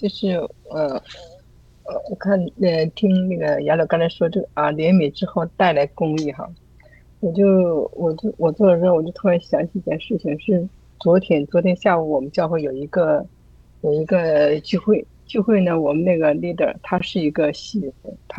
就是呃呃，我看呃听那个杨柳刚才说这个啊，怜悯之后带来公益哈，我就我就我做的时候，我就突然想起一件事情，是昨天昨天下午我们教会有一个有一个聚会聚会呢，我们那个 leader 他是一个戏人，他